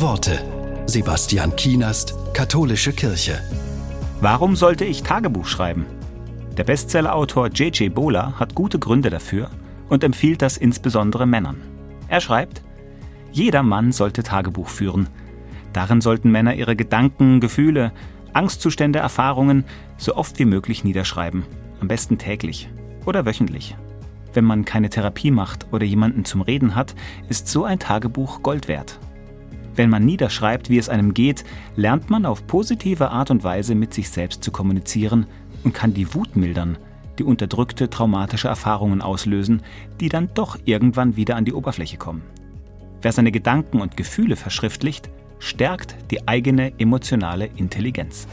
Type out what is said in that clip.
Worte. Sebastian Kienast, Katholische Kirche. Warum sollte ich Tagebuch schreiben? Der Bestsellerautor J.J. Bola hat gute Gründe dafür und empfiehlt das insbesondere Männern. Er schreibt, jeder Mann sollte Tagebuch führen. Darin sollten Männer ihre Gedanken, Gefühle, Angstzustände, Erfahrungen so oft wie möglich niederschreiben. Am besten täglich oder wöchentlich. Wenn man keine Therapie macht oder jemanden zum Reden hat, ist so ein Tagebuch Gold wert. Wenn man niederschreibt, wie es einem geht, lernt man auf positive Art und Weise mit sich selbst zu kommunizieren und kann die Wut mildern, die unterdrückte traumatische Erfahrungen auslösen, die dann doch irgendwann wieder an die Oberfläche kommen. Wer seine Gedanken und Gefühle verschriftlicht, stärkt die eigene emotionale Intelligenz.